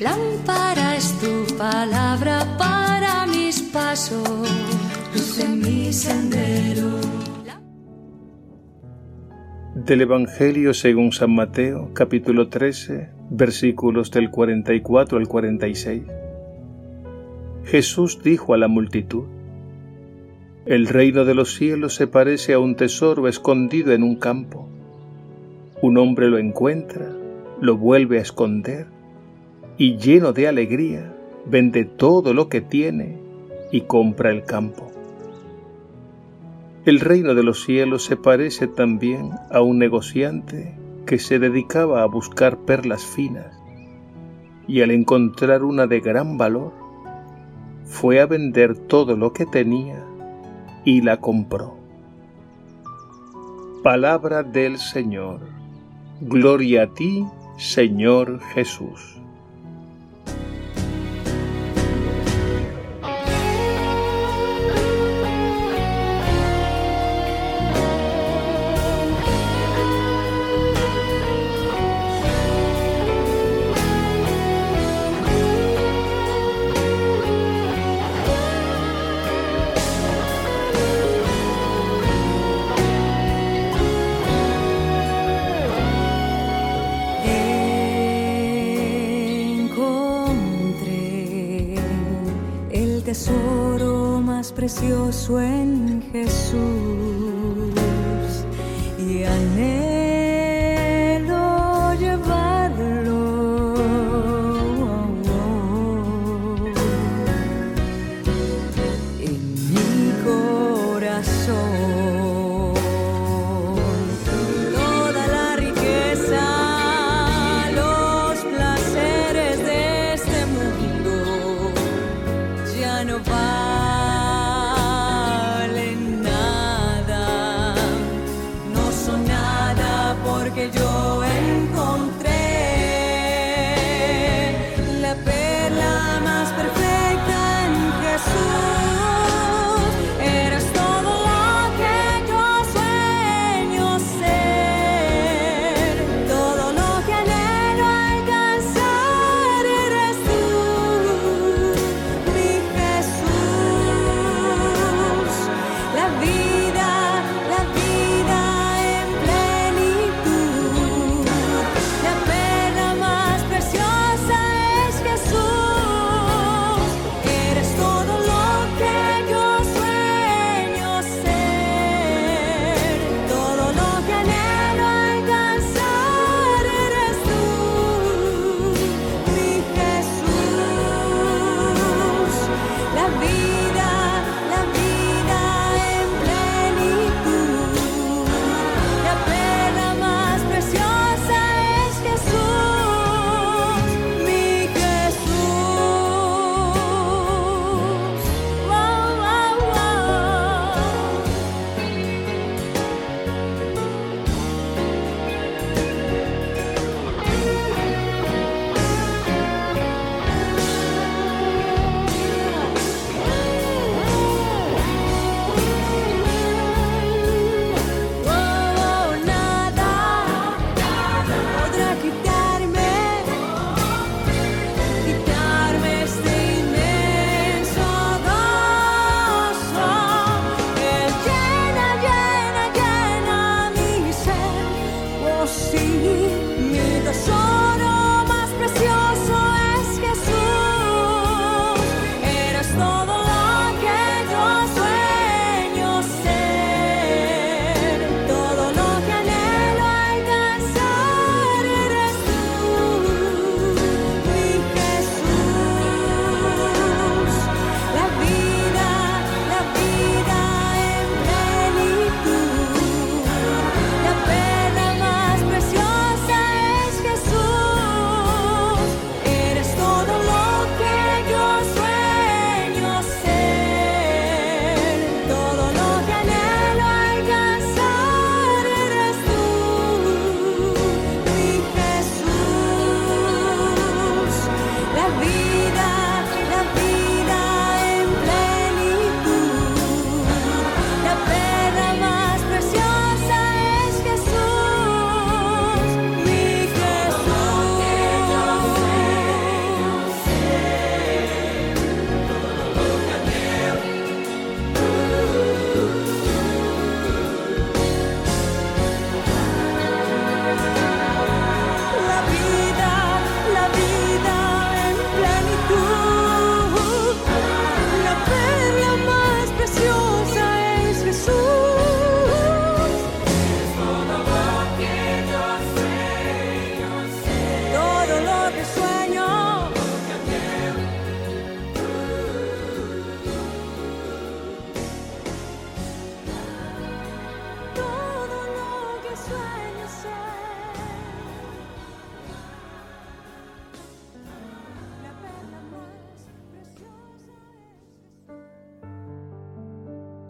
Lámpara es tu palabra para mis pasos, luz en mi sendero. Del Evangelio según San Mateo, capítulo 13, versículos del 44 al 46. Jesús dijo a la multitud, El reino de los cielos se parece a un tesoro escondido en un campo. Un hombre lo encuentra, lo vuelve a esconder y lleno de alegría vende todo lo que tiene y compra el campo. El reino de los cielos se parece también a un negociante que se dedicaba a buscar perlas finas y al encontrar una de gran valor, fue a vender todo lo que tenía y la compró. Palabra del Señor. Gloria a ti, Señor Jesús. Tesoro más precioso en Jesús. Y anhelo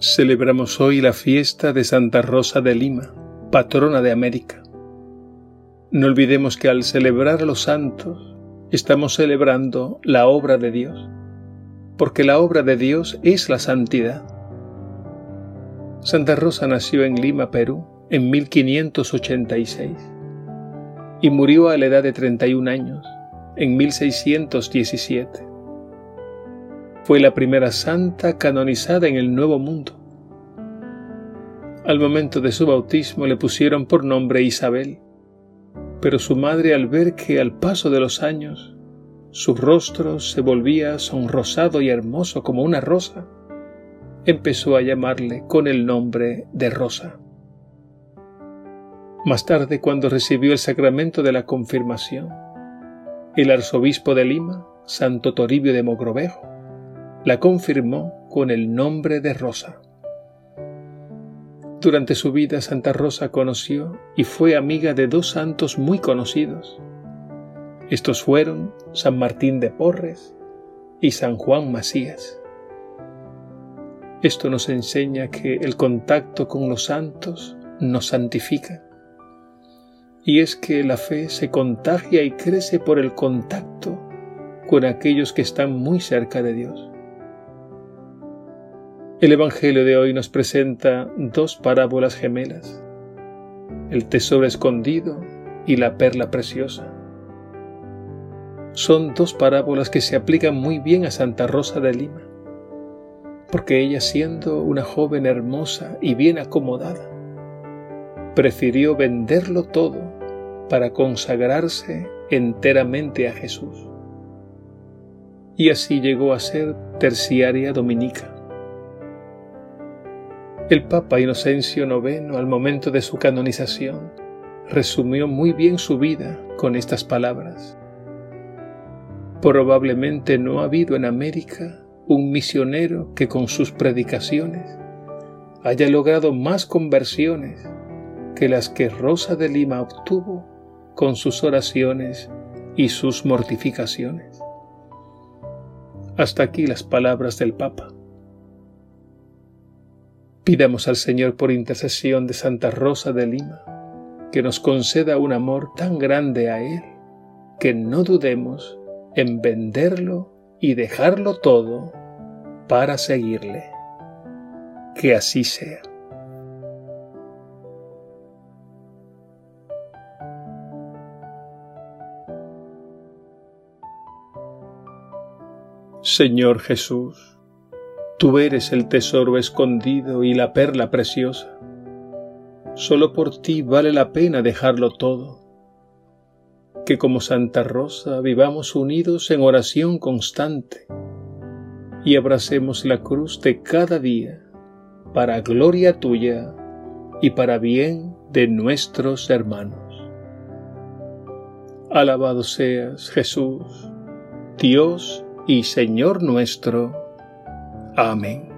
Celebramos hoy la fiesta de Santa Rosa de Lima, patrona de América. No olvidemos que al celebrar a los santos estamos celebrando la obra de Dios, porque la obra de Dios es la santidad. Santa Rosa nació en Lima, Perú, en 1586 y murió a la edad de 31 años, en 1617 fue la primera santa canonizada en el Nuevo Mundo. Al momento de su bautismo le pusieron por nombre Isabel, pero su madre al ver que al paso de los años su rostro se volvía sonrosado y hermoso como una rosa, empezó a llamarle con el nombre de Rosa. Más tarde, cuando recibió el sacramento de la confirmación, el arzobispo de Lima, Santo Toribio de Mogrovejo, la confirmó con el nombre de Rosa. Durante su vida Santa Rosa conoció y fue amiga de dos santos muy conocidos. Estos fueron San Martín de Porres y San Juan Macías. Esto nos enseña que el contacto con los santos nos santifica. Y es que la fe se contagia y crece por el contacto con aquellos que están muy cerca de Dios. El Evangelio de hoy nos presenta dos parábolas gemelas, el tesoro escondido y la perla preciosa. Son dos parábolas que se aplican muy bien a Santa Rosa de Lima, porque ella siendo una joven hermosa y bien acomodada, prefirió venderlo todo para consagrarse enteramente a Jesús. Y así llegó a ser terciaria dominica el Papa Inocencio IX, al momento de su canonización, resumió muy bien su vida con estas palabras. Probablemente no ha habido en América un misionero que con sus predicaciones haya logrado más conversiones que las que Rosa de Lima obtuvo con sus oraciones y sus mortificaciones. Hasta aquí las palabras del Papa. Pidamos al Señor por intercesión de Santa Rosa de Lima que nos conceda un amor tan grande a Él que no dudemos en venderlo y dejarlo todo para seguirle. Que así sea. Señor Jesús, Tú eres el tesoro escondido y la perla preciosa. Solo por ti vale la pena dejarlo todo. Que como Santa Rosa vivamos unidos en oración constante y abracemos la cruz de cada día para gloria tuya y para bien de nuestros hermanos. Alabado seas Jesús, Dios y Señor nuestro Amém.